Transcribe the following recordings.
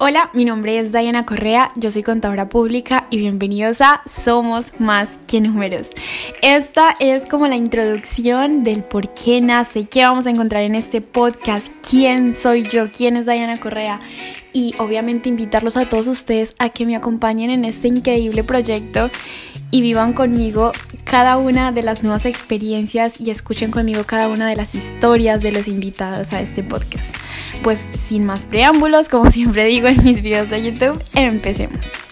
Hola, mi nombre es Diana Correa, yo soy contadora pública y bienvenidos a Somos Más que Números. Esta es como la introducción del por qué nace, qué vamos a encontrar en este podcast, quién soy yo, quién es Diana Correa y obviamente invitarlos a todos ustedes a que me acompañen en este increíble proyecto y vivan conmigo cada una de las nuevas experiencias y escuchen conmigo cada una de las historias de los invitados a este podcast. Pues sin más preámbulos, como siempre digo en mis videos de YouTube, empecemos.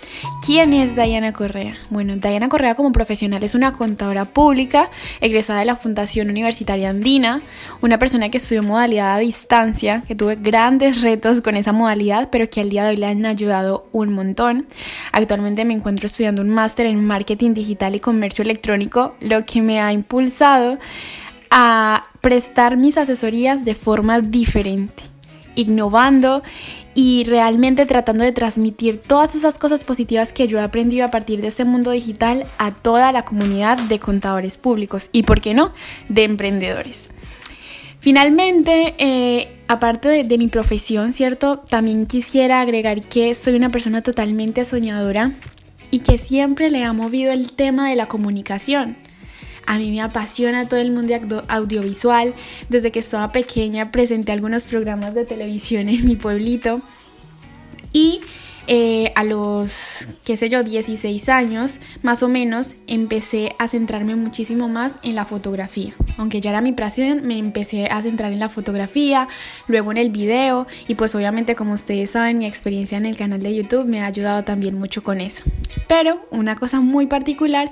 ¿Quién es Diana Correa? Bueno, Diana Correa como profesional es una contadora pública, egresada de la Fundación Universitaria Andina, una persona que estudió modalidad a distancia, que tuve grandes retos con esa modalidad, pero que al día de hoy le han ayudado un montón. Actualmente me encuentro estudiando un máster en marketing digital y comercio electrónico, lo que me ha impulsado a prestar mis asesorías de forma diferente innovando y realmente tratando de transmitir todas esas cosas positivas que yo he aprendido a partir de este mundo digital a toda la comunidad de contadores públicos y, ¿por qué no?, de emprendedores. Finalmente, eh, aparte de, de mi profesión, ¿cierto? También quisiera agregar que soy una persona totalmente soñadora y que siempre le ha movido el tema de la comunicación. A mí me apasiona todo el mundo audiovisual. Desde que estaba pequeña presenté algunos programas de televisión en mi pueblito. Y eh, a los, qué sé yo, 16 años, más o menos, empecé a centrarme muchísimo más en la fotografía. Aunque ya era mi pasión, me empecé a centrar en la fotografía, luego en el video y pues obviamente como ustedes saben, mi experiencia en el canal de YouTube me ha ayudado también mucho con eso. Pero una cosa muy particular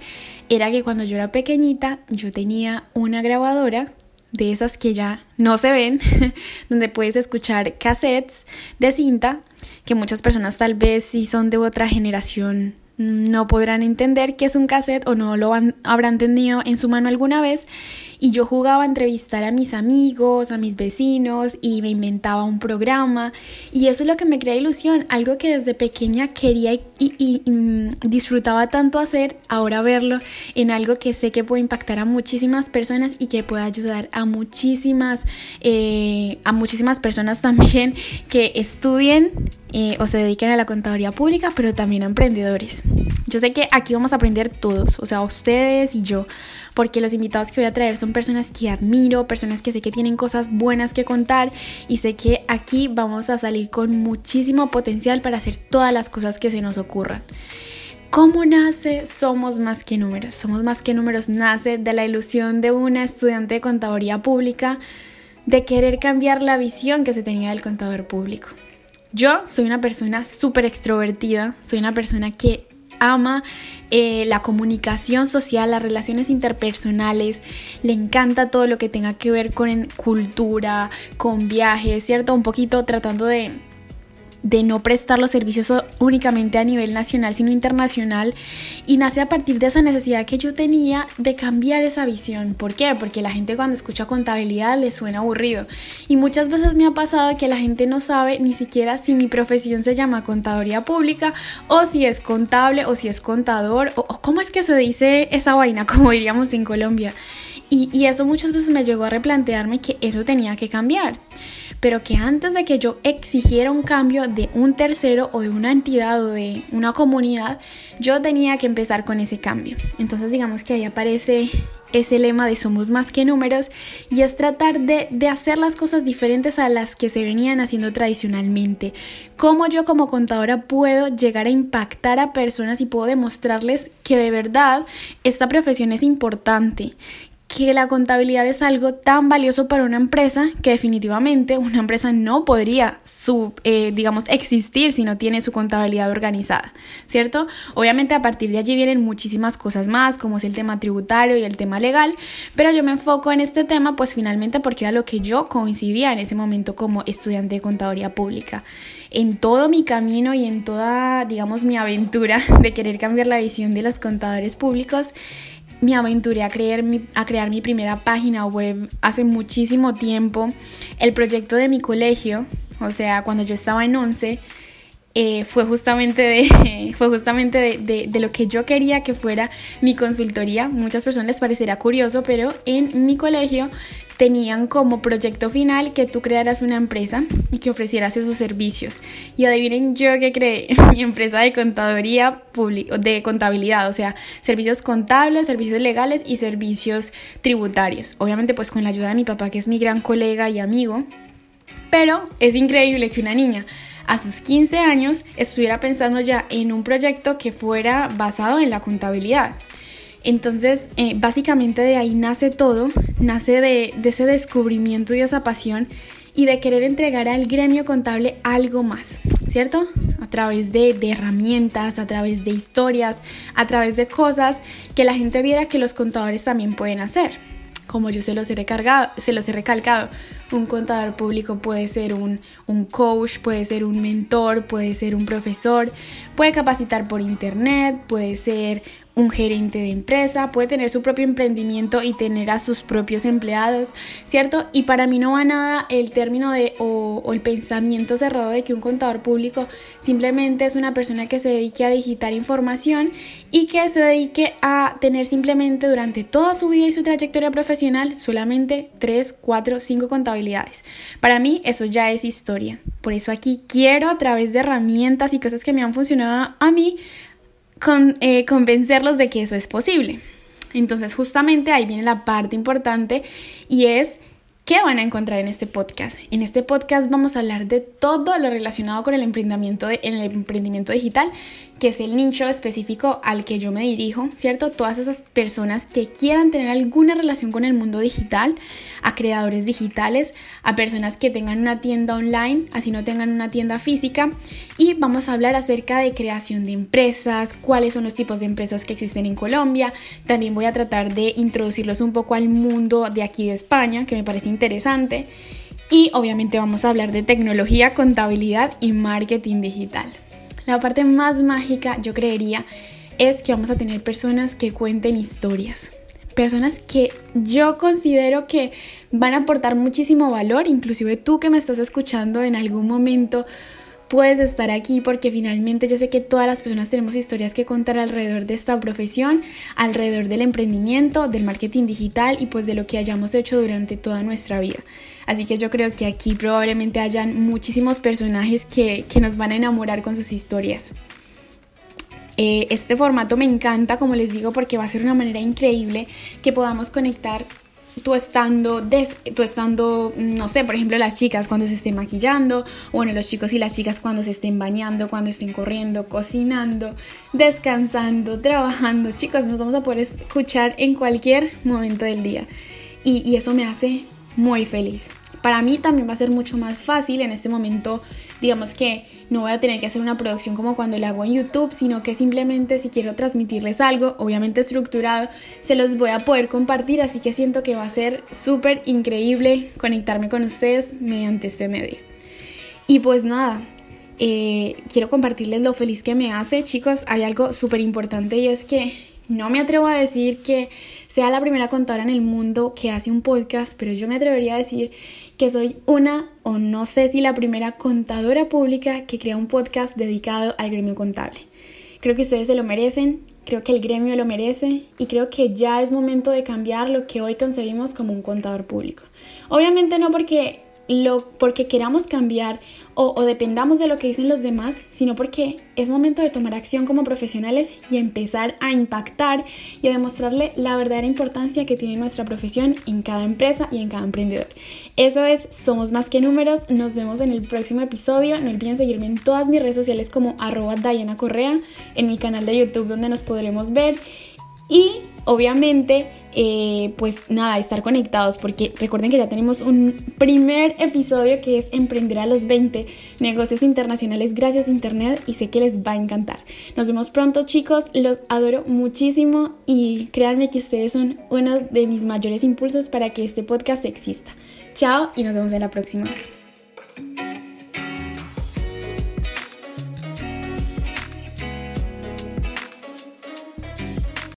era que cuando yo era pequeñita, yo tenía una grabadora de esas que ya no se ven, donde puedes escuchar cassettes de cinta que muchas personas tal vez si son de otra generación no podrán entender qué es un cassette o no lo habrán tenido en su mano alguna vez y yo jugaba a entrevistar a mis amigos, a mis vecinos y me inventaba un programa y eso es lo que me crea ilusión, algo que desde pequeña quería y, mm, disfrutaba tanto hacer, ahora verlo en algo que sé que puede impactar a muchísimas personas y que puede ayudar a muchísimas, eh, a muchísimas personas también que estudien eh, o se dediquen a la contaduría pública, pero también a emprendedores. Yo sé que aquí vamos a aprender todos, o sea, ustedes y yo, porque los invitados que voy a traer son personas que admiro, personas que sé que tienen cosas buenas que contar y sé que aquí vamos a salir con muchísimo potencial para hacer todas las cosas que se nos ocurran. ¿Cómo nace Somos Más que Números? Somos Más que Números nace de la ilusión de una estudiante de contaduría pública de querer cambiar la visión que se tenía del contador público. Yo soy una persona súper extrovertida, soy una persona que ama eh, la comunicación social, las relaciones interpersonales, le encanta todo lo que tenga que ver con cultura, con viajes, ¿cierto? Un poquito tratando de de no prestar los servicios únicamente a nivel nacional, sino internacional, y nace a partir de esa necesidad que yo tenía de cambiar esa visión. ¿Por qué? Porque la gente cuando escucha contabilidad le suena aburrido. Y muchas veces me ha pasado que la gente no sabe ni siquiera si mi profesión se llama contaduría pública, o si es contable, o si es contador, o, cómo es que se dice esa vaina, como diríamos en Colombia. Y, y eso muchas veces me llegó a replantearme que eso tenía que cambiar pero que antes de que yo exigiera un cambio de un tercero o de una entidad o de una comunidad, yo tenía que empezar con ese cambio. Entonces digamos que ahí aparece ese lema de somos más que números y es tratar de, de, hacer las cosas diferentes a las que se venían haciendo tradicionalmente. Cómo yo como contadora puedo llegar a impactar a personas y puedo demostrarles que de verdad esta profesión es importante, que la contabilidad es algo tan valioso para una empresa que definitivamente una empresa no podría, su, eh, digamos, existir si no tiene su contabilidad organizada, ¿cierto? Obviamente a partir de allí vienen muchísimas cosas más, como es el tema tributario y el tema legal, pero yo me enfoco en este tema pues finalmente porque era lo que yo coincidía en ese momento como estudiante de contaduría pública. En todo mi camino y en toda, digamos, mi aventura de querer cambiar la visión de los contadores públicos, me aventuré a, crear mi, a crear mi primera página web hace muchísimo tiempo. El proyecto de mi colegio, o sea, cuando yo estaba en 11, eh, fue justamente, de, fue justamente de, lo que yo quería que fuera mi consultoría. Muchas personas les parecerá curioso, pero en mi colegio tenían como proyecto final que tú crearas una empresa y que ofrecieras esos servicios. Y adivinen yo que creé mi empresa de contaduría de contabilidad, o sea, servicios contables, servicios legales y servicios tributarios. Obviamente pues con la ayuda de mi papá que es mi gran colega y amigo. Pero es increíble que una niña a sus 15 años estuviera pensando ya en un proyecto que fuera basado en la contabilidad. Entonces, eh, básicamente de ahí nace todo, nace de, ese descubrimiento y esa pasión y de querer entregar al gremio contable algo más, ¿cierto? A través de, de, herramientas, a través de historias, a través de cosas que la gente viera que los contadores también pueden hacer. Como yo se los he, recargado, se los he recalcado, un contador público puede ser un, un coach, puede ser un mentor, puede ser un profesor, puede capacitar por internet, puede ser un gerente de empresa, puede tener su propio emprendimiento y tener a sus propios empleados, ¿cierto? Y para mí no va nada el término de o, el pensamiento cerrado de que un contador público simplemente es una persona que se dedique a digitar información y que se dedique a tener simplemente durante toda su vida y su trayectoria profesional solamente 3, 4, 5 contabilidades. Para mí eso ya es historia. Por eso aquí quiero a través de herramientas y cosas que me han funcionado a mí con, eh, convencerlos de que eso es posible. Entonces justamente ahí viene la parte importante y es ¿Qué van a encontrar en este podcast? En este podcast vamos a hablar de todo lo relacionado con el emprendimiento, de, el emprendimiento digital, que es el nicho específico al que yo me dirijo, ¿cierto? Todas esas personas que quieran tener alguna relación con el mundo digital, a creadores digitales, a personas que tengan una tienda online, así no tengan una tienda física. Y vamos a hablar acerca de creación de empresas, cuáles son los tipos de empresas que existen en Colombia. También voy a tratar de introducirlos un poco al mundo de aquí de España, que me parece interesante. Y obviamente vamos a hablar de tecnología, contabilidad y marketing digital. La parte más mágica, yo creería, es que vamos a tener personas que cuenten historias. Personas que yo considero que van a aportar muchísimo valor, inclusive tú que me estás escuchando en algún momento puedes estar aquí porque finalmente yo sé que todas las personas tenemos historias que contar alrededor de esta profesión, alrededor del emprendimiento, del marketing digital y pues de lo que hayamos hecho durante toda nuestra vida. Así que yo creo que aquí probablemente hayan muchísimos personajes que, nos van a enamorar con sus historias. Eh, este formato me encanta, como les digo, porque va a ser una manera increíble que podamos conectar tú estando, tú estando, no sé, por ejemplo, las chicas cuando se estén maquillando, bueno, los chicos y las chicas cuando se estén bañando, cuando estén corriendo, cocinando, descansando, trabajando. Chicos, nos vamos a poder escuchar en cualquier momento del día. Y, y eso me hace muy feliz. Para mí también va a ser mucho más fácil en este momento, digamos que no voy a tener que hacer una producción como cuando la hago en YouTube, sino que simplemente si quiero transmitirles algo, obviamente estructurado, se los voy a poder compartir, así que siento que va a ser súper increíble conectarme con ustedes mediante este medio. Y pues nada, eh, quiero compartirles lo feliz que me hace, chicos, hay algo súper importante y es que no me atrevo a decir que sea la primera contadora en el mundo que hace un podcast, pero yo me atrevería a decir que soy una o no sé si la primera contadora pública que crea un podcast dedicado al gremio contable. Creo que ustedes se lo merecen, creo que el gremio lo merece y creo que ya es momento de cambiar lo que hoy concebimos como un contador público. Obviamente no porque lo, porque queramos cambiar o, dependamos de lo que dicen los demás, sino porque es momento de tomar acción como profesionales y empezar a impactar y a demostrarle la verdadera importancia que tiene nuestra profesión en cada empresa y en cada emprendedor. Eso es Somos Más que Números. Nos vemos en el próximo episodio. No olviden seguirme en todas mis redes sociales como arroba Diana Correa, en mi canal de YouTube donde nos podremos ver. Y obviamente eh, pues nada, estar conectados, porque recuerden que ya tenemos un primer episodio que es Emprender a los 20, negocios internacionales gracias a Internet y sé que les va a encantar. Nos vemos pronto chicos, los adoro muchísimo y créanme que ustedes son uno de mis mayores impulsos para que este podcast exista. Chao y nos vemos en la próxima.